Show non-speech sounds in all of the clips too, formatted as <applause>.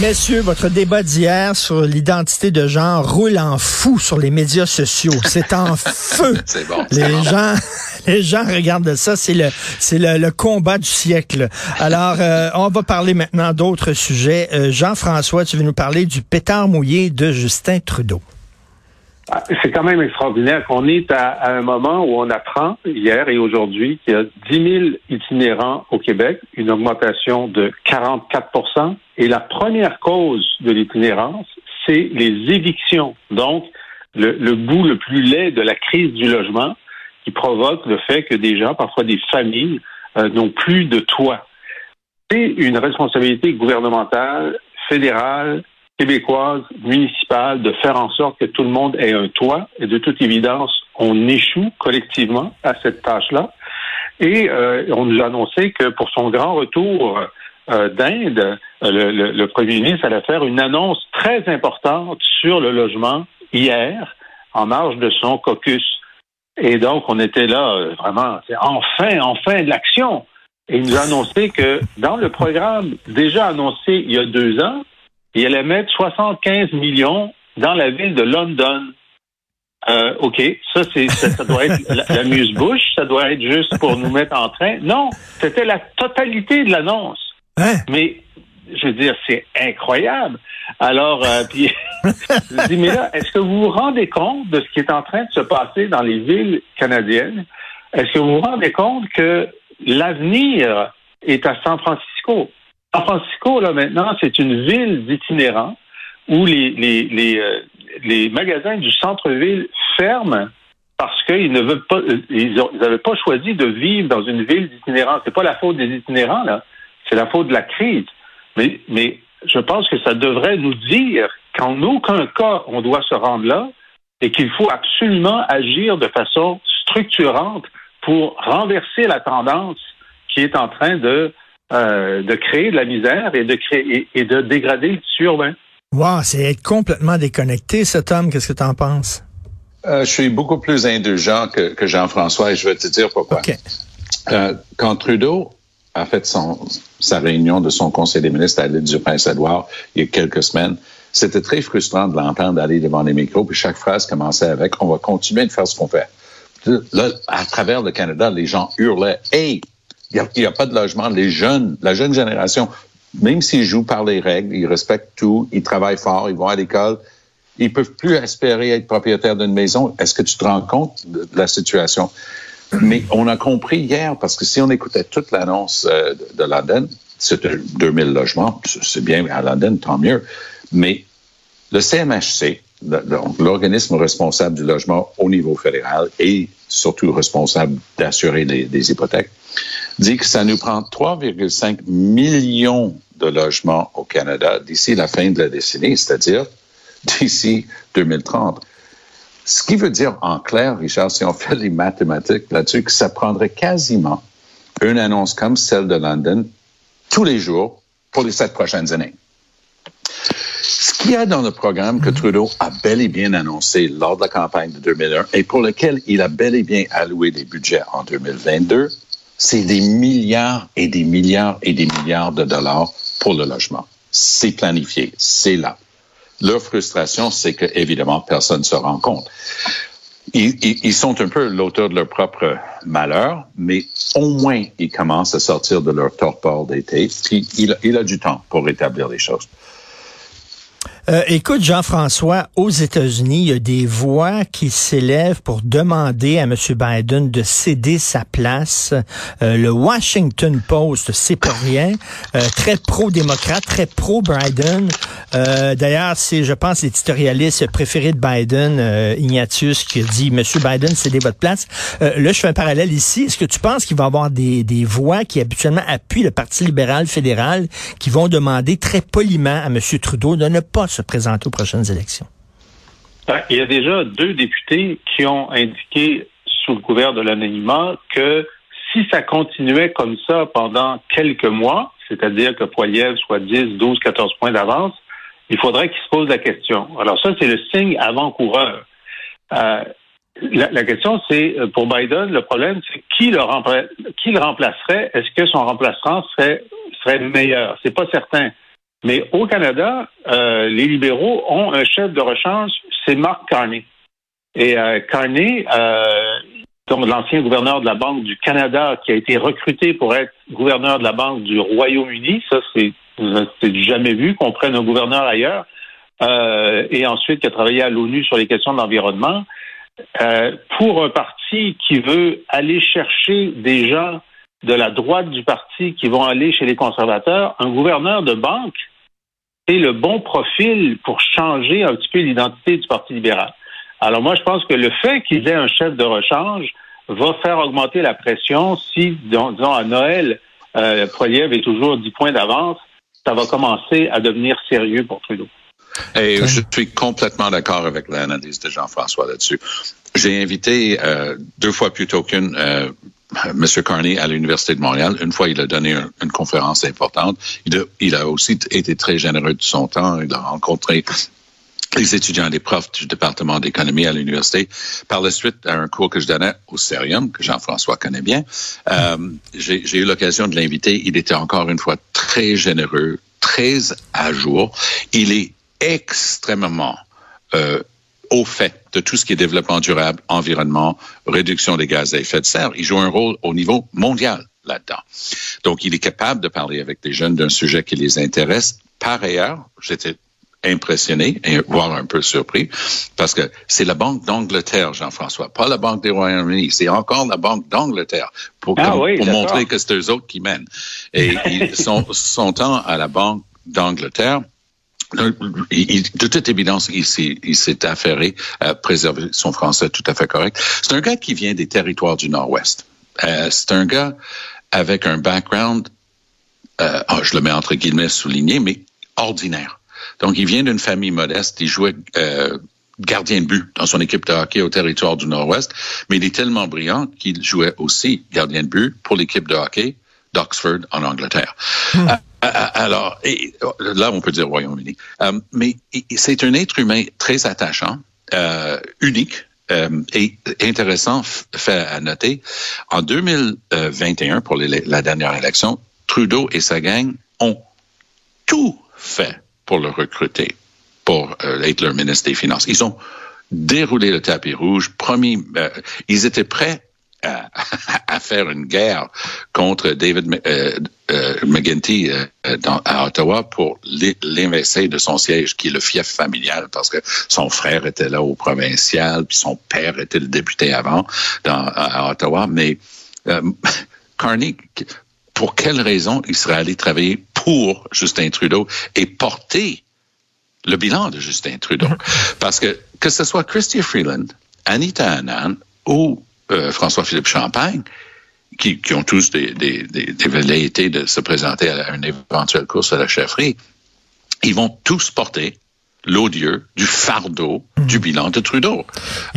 Messieurs, votre débat d'hier sur l'identité de genre roule en fou sur les médias sociaux. C'est en <laughs> feu. C'est bon. Les bon. gens, <laughs> les gens regardent ça. C'est le, c'est le, le combat du siècle. Alors, euh, on va parler maintenant d'autres sujets. Euh, Jean-François, tu veux nous parler du pétard mouillé de Justin Trudeau. Ah, C'est quand même extraordinaire qu'on est à, un moment où on apprend hier et aujourd'hui qu'il y a 10 000 itinérants au Québec, une augmentation de 44% Et la première cause de l'itinérance, c'est les évictions. Donc, le, le bout le plus laid de la crise du logement qui provoque le fait que des gens, parfois des familles, euh, n'ont plus de toit. C'est une responsabilité gouvernementale, fédérale, québécoise, municipale, de faire en sorte que tout le monde ait un toit. Et de toute évidence, on échoue collectivement à cette tâche-là. Et euh, on nous a annoncé que pour son grand retour euh, d'Inde, euh, le, le, le, premier ministre allait faire une annonce très importante sur le logement hier, en marge de son caucus. Et donc, on était là, euh, vraiment, enfin, enfin de l'action. Et il nous a annoncé que dans le programme déjà annoncé il y a deux ans, il allait mettre 75 millions dans la ville de London. Euh, OK, ça, c'est, ça, ça doit être l'amuse-bouche, ça doit être juste pour nous mettre en train. Non, c'était la totalité de l'annonce. Hein? Mais, je veux dire, c'est incroyable. Alors, euh, puis, <laughs> je dis, mais là, est-ce que vous vous rendez compte de ce qui est en train de se passer dans les villes canadiennes? Est-ce que vous vous rendez compte que l'avenir est à San Francisco? San Francisco, là, maintenant, c'est une ville d'itinérants où les, les, les, euh, les magasins du centre-ville ferment parce qu'ils ne veulent pas, ils n'avaient pas choisi de vivre dans une ville d'itinérants. C'est pas la faute des itinérants, là. C'est la faute de la crise. Mais, mais je pense que ça devrait nous dire qu'en aucun cas on doit se rendre là et qu'il faut absolument agir de façon structurante pour renverser la tendance qui est en train de, euh, de créer de la misère et de créer et, et de dégrader le tissu urbain. Wow, c'est être complètement déconnecté, cet homme. Qu'est-ce que tu en penses? Euh, je suis beaucoup plus indulgent que, que Jean-François et je vais te dire pourquoi. Okay. Euh, quand Trudeau a fait son, sa réunion de son conseil des ministres à l'île du Prince-Édouard il y a quelques semaines, c'était très frustrant de l'entendre aller devant les micros, puis chaque phrase commençait avec « on va continuer de faire ce qu'on fait ». Là, à travers le Canada, les gens hurlaient « hey, il n'y a, pas de logement, les jeunes, la jeune génération, même s'ils jouent par les règles, ils respectent tout, ils travaillent fort, ils vont à l'école, ils peuvent plus espérer être propriétaires d'une maison. Est-ce que tu te rends compte de la situation? Mais on a compris hier, parce que si on écoutait toute l'annonce euh, de, de London, c'était 2000 logements, c'est bien à London, tant mieux. Mais le CMHC, l'organisme responsable du logement au niveau fédéral et surtout responsable d'assurer les, les, hypothèques, dit que ça nous prend 3,5 millions de logements au Canada d'ici la fin de la décennie, c'est-à-dire d'ici 2030. Ce qui veut dire en clair, Richard, si on fait les mathématiques là-dessus, que ça prendrait quasiment une annonce comme celle de London tous les jours pour les sept prochaines années. Ce qu'il y a dans le programme que Trudeau a bel et bien annoncé lors de la campagne de 2001 et pour lequel il a bel et bien alloué des budgets en 2022, c'est des milliards et des milliards et des milliards de dollars pour le logement. C'est planifié, c'est là. Leur frustration, c'est que, évidemment, personne ne se rend compte. Ils, sont un peu l'auteur de leur propre malheur, mais au moins, ils commencent à sortir de leur torpeur d'été, puis il, a du temps pour rétablir les choses. Euh, écoute, Jean-François, aux États-Unis, il y a des voix qui s'élèvent pour demander à M. Biden de céder sa place. Euh, le Washington Post, c'est pas rien, euh, très pro-démocrate, très pro-Biden. D'ailleurs, c'est, je pense, l'éditorialiste préféré de Biden, Ignatius, qui a dit, M. Biden, cédez votre place. là, je fais un parallèle ici. Est-ce que tu penses qu'il va y avoir des, des voix qui habituellement appuient le Parti libéral fédéral, qui vont demander très poliment à M. Trudeau de ne pas se présenter aux prochaines élections? Il y a déjà deux députés qui ont indiqué sous le couvert de l'anonymat que si ça continuait comme ça pendant quelques mois, c'est-à-dire que Poiliev soit 10, 12, 14 points d'avance, il faudrait qu'il se pose la question. Alors ça, c'est le signe avant-coureur. Euh, la, question, c'est euh, pour Biden, le problème, c'est qui le, qui le remplacerait? Est-ce que son remplaçant serait, serait meilleur? C'est pas certain. Mais au Canada, euh, les libéraux ont un chef de rechange, c'est Mark Carney. Et euh, Carney, euh, l'ancien gouverneur de la Banque du Canada, qui a été recruté pour être gouverneur de la Banque du Royaume-Uni, ça c'est jamais vu qu'on prenne un gouverneur ailleurs, euh, et ensuite qui a travaillé à l'ONU sur les questions de l'environnement. Pour un parti qui veut aller chercher des gens de la droite du parti qui vont aller chez les conservateurs, un gouverneur de banque est le bon profil pour changer un petit peu l'identité du Parti libéral. Alors moi, je pense que le fait qu'ils aient un chef de rechange va faire augmenter la pression si, disons, à Noël, euh, Poiliev est toujours 10 points d'avance, ça va commencer à devenir sérieux pour Trudeau. Et je suis complètement d'accord avec l'analyse de Jean-François là-dessus. J'ai invité euh, deux fois plutôt qu'une euh, M. Carney à l'Université de Montréal. Une fois, il a donné une conférence importante. Il a, il a, aussi été très généreux de son temps. Il a rencontré les étudiants et les profs du département d'économie à l'université. Par la suite, à un cours que je donnais au Cerium, que Jean-François connaît bien, euh, j'ai eu l'occasion de l'inviter. Il était encore une fois très généreux, très à jour. Il est extrêmement euh, au fait de tout ce qui est développement durable, environnement, réduction des gaz à effet de serre. Il joue un rôle au niveau mondial là-dedans. Donc, il est capable de parler avec des jeunes d'un sujet qui les intéresse. Par ailleurs, j'étais impressionné, et voire un peu surpris, parce que c'est la Banque d'Angleterre, Jean-François, pas la Banque des Royaumes-Unis, c'est encore la Banque d'Angleterre pour, ah pour montrer que c'est eux autres qui mènent. Et ils sont, son temps à la Banque d'Angleterre, de toute évidence, il s'est affairé à préserver son français tout à fait correct. C'est un gars qui vient des territoires du Nord-Ouest. Euh, c'est un gars avec un background, euh, oh, je le mets entre guillemets souligné, mais ordinaire. Donc, il vient d'une famille modeste. Il jouait euh, gardien de but dans son équipe de hockey au territoire du Nord-Ouest, mais il est tellement brillant qu'il jouait aussi gardien de but pour l'équipe de hockey d'Oxford en Angleterre. Hmm. Euh, euh, alors, et, là, on peut dire Royaume-Uni. Euh, mais c'est un être humain très attachant, unique, et intéressant fait à noter, en 2021, pour la dernière élection, Trudeau et sa gang ont tout fait pour le recruter, pour être leur ministre des Finances. Ils ont déroulé le tapis rouge, promis, ils étaient prêts à, faire une guerre contre David euh, euh, McGuinty euh, dans, à Ottawa pour l'investir de son siège, qui est le fief familial, parce que son frère était là au provincial, puis son père était le député avant dans, à, Ottawa. Mais euh, <laughs> Carney, pour quelle raison il serait allé travailler pour Justin Trudeau et porter le bilan de Justin Trudeau? Parce que que ce soit Christy Freeland, Anita Annan ou euh, François-Philippe Champagne, qui, ont tous des, des, des, velléités de se présenter à une éventuelle course à la chefferie, ils vont tous porter l'odieux du fardeau hmm. du bilan de Trudeau.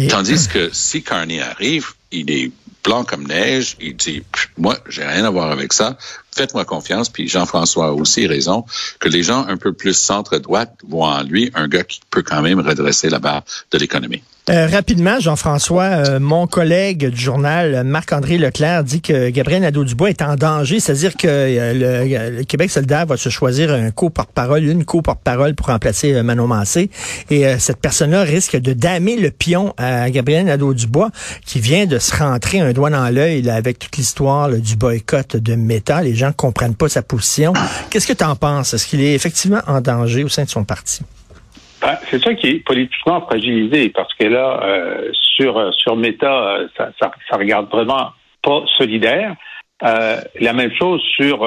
Tandis que si Carney arrive, il est blanc comme neige, il dit, moi, j'ai rien à voir avec ça, faites-moi confiance, puis Jean-François a aussi raison, que les gens un peu plus centre-droite voient en lui un gars qui peut quand même redresser la barre de l'économie. Euh, rapidement, Jean-François, euh, mon collègue du journal, Marc-André Leclerc, dit que Gabriel Nadeau-Dubois est en danger, c'est-à-dire que euh, le, Québec solidaire va se choisir un co-porte-parole, une co-porte-parole pour remplacer Manon Massé. Et cette personne-là risque de damer le pion à Gabriel Nadeau-Dubois, qui vient de se rentrer un doigt dans l'œil avec toute l'histoire du boycott de Meta. Les gens ne comprennent pas sa position. Qu'est-ce que tu en penses? Est-ce qu'il est effectivement en danger au sein de son parti? Ben, c'est ça qui est politiquement fragilisé parce que là, euh, sur sur Meta, euh, ça, ça, ça, regarde vraiment pas solidaire. Euh, la même chose sur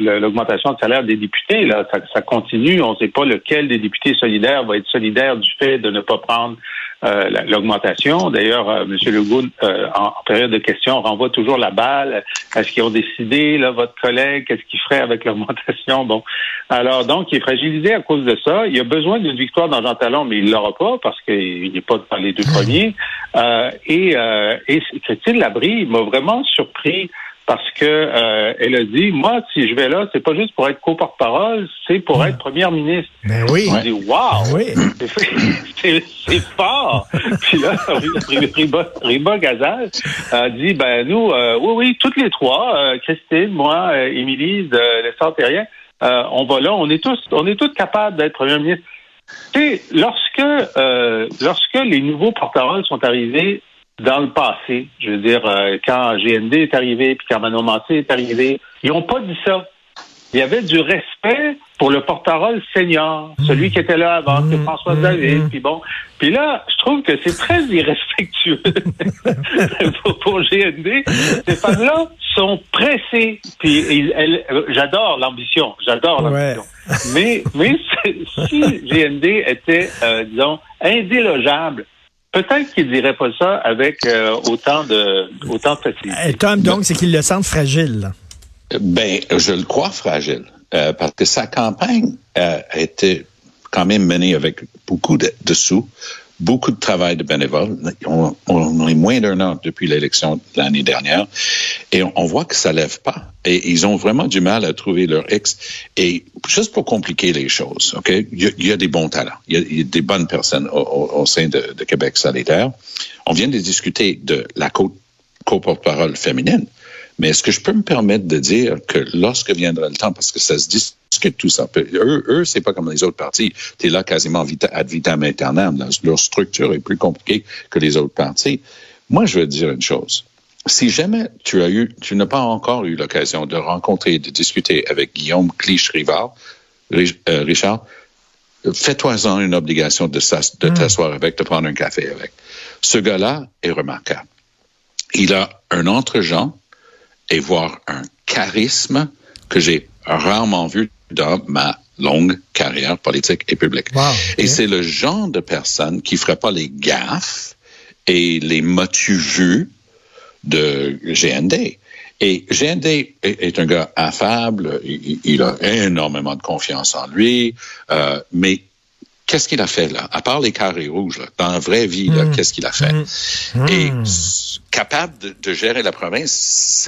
l'augmentation de salaire des députés. Là, ça, ça continue. On ne sait pas lequel des députés solidaires va être solidaire du fait de ne pas prendre euh, l'augmentation. D'ailleurs, euh, M. Legault, euh, en, période de questions, renvoie toujours la balle. Est-ce qu'ils ont décidé, là, votre collègue, qu'est-ce qu'il ferait avec l'augmentation? <laughs> Bon. Alors, donc, il est fragilisé à cause de ça. Il a besoin d'une victoire dans Jean Talon, mais il l'aura pas parce qu'il n'est pas dans les deux premiers. et, et Christine Labrie m'a vraiment surpris parce que euh, elle a dit, moi, si je vais là, c'est pas juste pour être co-porte-parole, c'est pour être première ministre. Ben oui. On dit, wow, Oui. <laughs> c'est fort. <laughs> Puis là, Riba, Gazal a dit, ben nous, euh, oui, oui, toutes les trois, euh, Christine, moi, euh, Émilie de l'Essor Terrien, euh, on va là, on est tous, on est tous capables d'être premier ministre. Tu sais, lorsque, euh, lorsque les nouveaux porte-paroles sont arrivés dans le passé, je veux dire, euh, quand GND est arrivé, puis quand Manon Mancé est arrivé, ils n'ont pas dit ça. Il y avait du respect pour le porte-parole senior, celui qui était là avant, c'est François David, puis bon. Puis là, je trouve que c'est très irrespectueux <laughs> pour, pour GND. Ces femmes-là sont pressées. Puis j'adore l'ambition, j'adore Ouais. l'ambition. Mais, mais si GND était, euh, disons, indélogeable, peut-être qu'il dirait pas ça avec euh, autant de autant de facilité. Euh, Tom, donc, c'est qu'ils le sentent fragile. Ben, je le crois fragile, euh, parce que sa campagne euh, a été quand même menée avec beaucoup de, de sous, beaucoup de travail de bénévoles. On, est moins d'un an depuis l'élection de l'année dernière, et on, voit que ça lève pas. Et ils ont vraiment du mal à trouver leur ex. Et juste pour compliquer les choses, ok, il y, a- des bons talents, il y a, des bonnes personnes au, sein de, Québec solidaire. On vient de discuter de la co- co-porte-parole féminine. Mais est-ce que je peux me permettre de dire que lorsque viendra le temps, parce que ça se discute tout ça, eux, eux c'est pas comme les autres partis. Tu es là quasiment vita, ad vitam aeternam. Leur, structure est plus compliquée que les autres partis. Moi, je veux te dire une chose. Si jamais tu as eu, tu n'as pas encore eu l'occasion de rencontrer, de discuter avec Guillaume Clich-Rivard, Ri- euh, Richard, fais-toi-en une obligation de de t'asseoir avec, de prendre un café avec. Ce gars-là est remarquable. Il a un entre-genre et voire un charisme que j'ai rarement vu dans ma longue carrière politique et publique. Wow, Et c'est le genre de personne qui ferait pas les gaffes et les motus de GND. Et GND est, un gars affable, il, il a énormément de confiance en lui, euh, mais qu'est-ce qu'il a fait là? À part les carrés rouges, là, dans la vraie vie, là, qu'est-ce qu'il a fait? Et s- capable de, de gérer la province,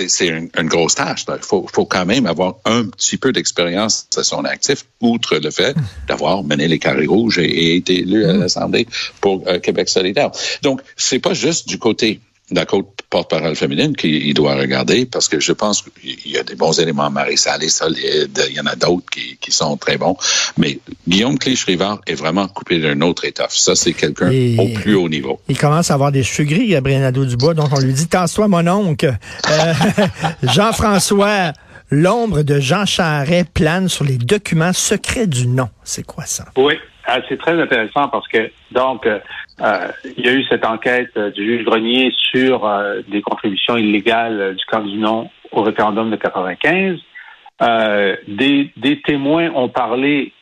c'est une, une grosse tâche. Il faut, faut quand même avoir un petit peu d'expérience à son actif, outre le fait d'avoir mené les carrés rouges et, et été élu à l'Assemblée pour euh, Québec solidaire. Donc, c'est pas juste du côté de la côte porte-parole féminine qu'il il doit regarder, parce que je pense qu'il y a des bons éléments. Marie-Salé solide, il y en a d'autres qui, qui sont très bons. Mais Guillaume Clich-Rivard est vraiment coupé d'un autre étoffe. Ça, c'est quelqu'un au plus haut niveau. Il commence à avoir des cheveux gris, Gabriel Nadeau-Dubois, donc on lui dit, tasse-toi, mon oncle. Euh, <laughs> Jean-François, l'ombre de Jean Charret plane sur les documents secrets du nom. C'est quoi ça? Oui, ah, c'est très intéressant parce que donc euh, euh, il y a eu cette enquête euh, du juge Grenier sur des contributions illégales du camp du non au référendum de 95. Euh, des, témoins ont parlé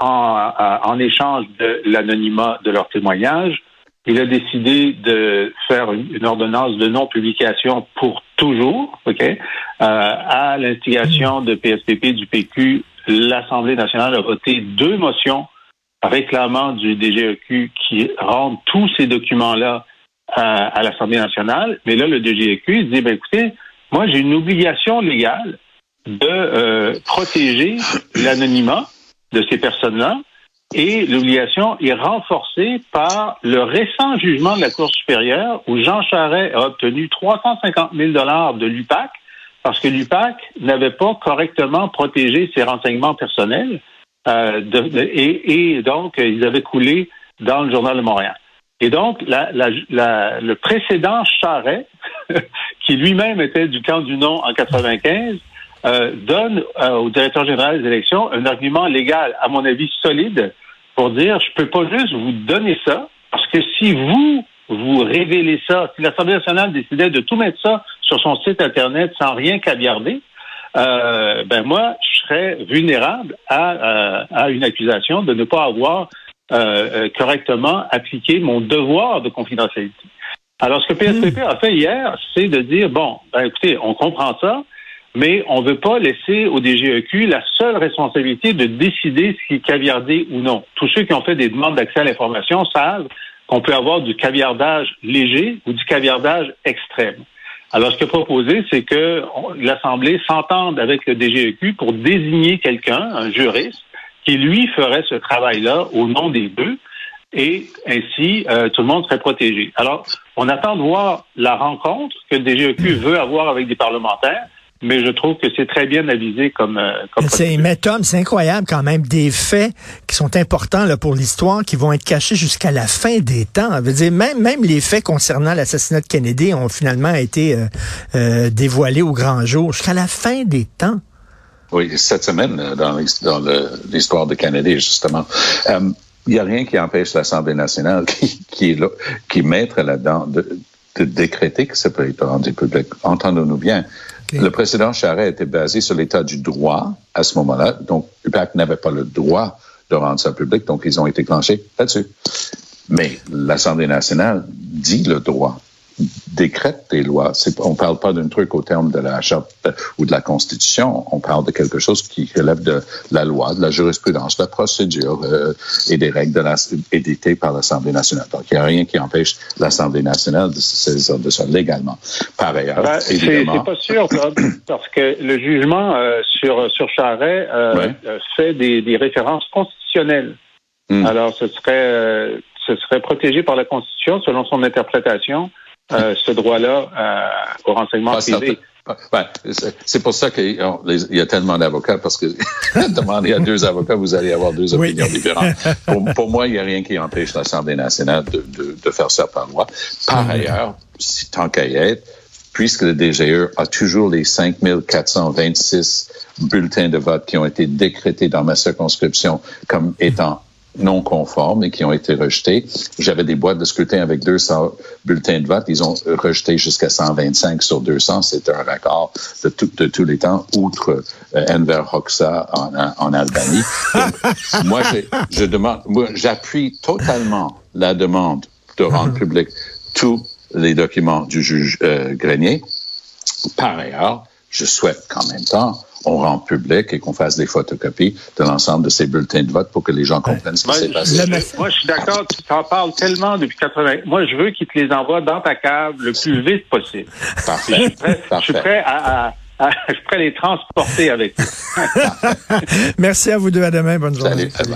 en, échange de l'anonymat de leur témoignage. Il a décidé de faire une, ordonnance de non-publication pour toujours, OK? À l'instigation de PSPP du PQ, l'Assemblée nationale a voté deux motions réclamant du DGEQ qui rendent tous ces documents-là à, à l'Assemblée nationale. Mais là, le DGEQ dit, ben, écoutez, moi, j'ai une obligation légale de euh, protéger l'anonymat de ces personnes-là et l'obligation est renforcée par le récent jugement de la Cour supérieure où Jean Charest a obtenu 350 000 dollars de l'UPAC parce que l'UPAC n'avait pas correctement protégé ses renseignements personnels euh, et, donc ils avaient coulé dans le journal de Montréal. Et donc la, la, la, le précédent Charret, <laughs> qui lui-même était du camp du non en 95, euh, donne euh, au directeur général des élections un argument légal, à mon avis solide, pour dire je peux pas juste vous donner ça, parce que si vous vous révélez ça, si l'Assemblée nationale décidait de tout mettre ça sur son site internet sans rien caviarder, euh, ben moi je serais vulnérable à, euh, à une accusation de ne pas avoir euh, correctement appliqué mon devoir de confidentialité. Alors ce que PSPP a fait hier, c'est de dire bon, ben écoutez, on comprend ça, mais on ne veut pas laisser au DGEQ la seule responsabilité de décider ce qui est caviardé ou non. Tous ceux qui ont fait des demandes d'accès à l'information savent qu'on peut avoir du caviardage léger ou du caviardage extrême. Alors, ce a proposé, c'est que l'Assemblée s'entende avec le DGEQ pour désigner quelqu'un, un juriste, qui lui ferait ce travail-là au nom des deux, et ainsi euh, tout le monde serait protégé. Alors, on attend de voir la rencontre que le DGEQ veut avoir avec des parlementaires mais je trouve que c'est très bien avisé comme. Euh, comme c'est, mais Tom, c'est incroyable quand même des faits qui sont importants là, pour l'histoire, qui vont être cachés jusqu'à la fin des temps. veut dire, même, même les faits concernant l'assassinat de Kennedy ont finalement été euh, euh, dévoilés au grand jour jusqu'à la fin des temps. Oui, cette semaine, dans, l'histoire de Kennedy, justement. Il n'y a rien qui empêche l'Assemblée nationale <laughs> qui, qui est là, qui mettre là-dedans de, de décréter que ça peut être rendu public. Entendons-nous bien. Le président Charest était basé sur l'état du droit à ce moment-là. Donc, l'UPAC n'avait pas le droit de rendre ça public. Donc, ils ont été clenchés là-dessus. Mais l'Assemblée nationale dit le droit décrète des lois. On ne parle pas d'un truc au terme de la charte ou de la Constitution. On parle de quelque chose qui relève de la loi, de la jurisprudence, de la procédure euh, et des règles de la, éditées par l'Assemblée nationale. Donc, il n'y a rien qui empêche l'Assemblée nationale de se saisir de ça légalement. Par ailleurs, ben, évidemment... C'est pas sûr, <coughs> parce que le jugement euh, sur, sur Charret euh, fait des, des, références constitutionnelles. Hmm. Alors, ce serait, ce serait protégé par la Constitution selon son interprétation. Euh, ce droit-là euh, au renseignement privé. c'est pour ça qu'il y a tellement d'avocats, parce que <laughs> demander à deux avocats, vous allez avoir deux opinions différentes. Pour, moi, il n'y a rien qui empêche l'Assemblée nationale de, de, de, faire ça par loi. Par ailleurs, si, tant qu'à y être, puisque le DGE a toujours les 5426 bulletins de vote qui ont été décrétés dans ma circonscription comme étant non conformes et qui ont été rejetés. J'avais des boîtes de scrutin avec 200 bulletins de vote. Ils ont rejeté jusqu'à 125 sur 200. C'est un record de, de tous les temps, outre euh, Enver Hoxha en, en Albanie. moi, je demande, moi, j'appuie totalement la demande de rendre uh-huh. public tous les documents du juge euh, Grenier. Par ailleurs, je souhaite qu'en même temps, on rend public et qu'on fasse des photocopies de l'ensemble de ces bulletins de vote pour que les gens comprennent ce qui s'est passé. Moi, je suis d'accord, tu t'en parles tellement depuis 80. Moi, je veux qu'ils te les envoient dans ta cave le plus vite possible. Parfait. Je suis prêt, à, je suis prêt à les transporter avec toi. <laughs> Merci à vous deux. À demain. Bonne journée. Salut.